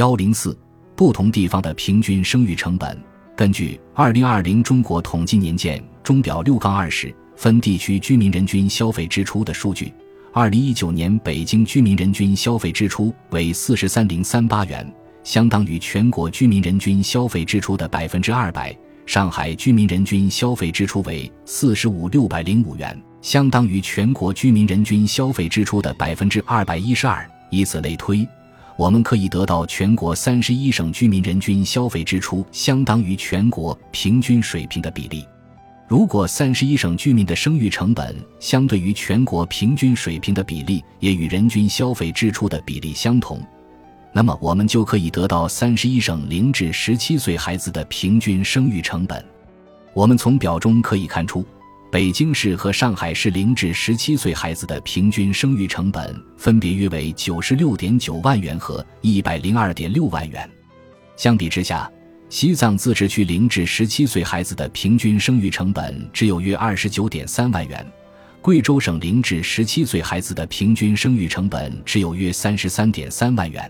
幺零四，不同地方的平均生育成本。根据《二零二零中国统计年鉴钟表六杠二十》分地区居民人均消费支出的数据，二零一九年北京居民人均消费支出为四十三零三八元，相当于全国居民人均消费支出的百分之二百；上海居民人均消费支出为四十五六百零五元，相当于全国居民人均消费支出的百分之二百一十二。以此类推。我们可以得到全国三十一省居民人均消费支出相当于全国平均水平的比例。如果三十一省居民的生育成本相对于全国平均水平的比例也与人均消费支出的比例相同，那么我们就可以得到三十一省零至十七岁孩子的平均生育成本。我们从表中可以看出。北京市和上海市零至十七岁孩子的平均生育成本分别约为九十六点九万元和一百零二点六万元。相比之下，西藏自治区零至十七岁孩子的平均生育成本只有约二十九点三万元，贵州省零至十七岁孩子的平均生育成本只有约三十三点三万元。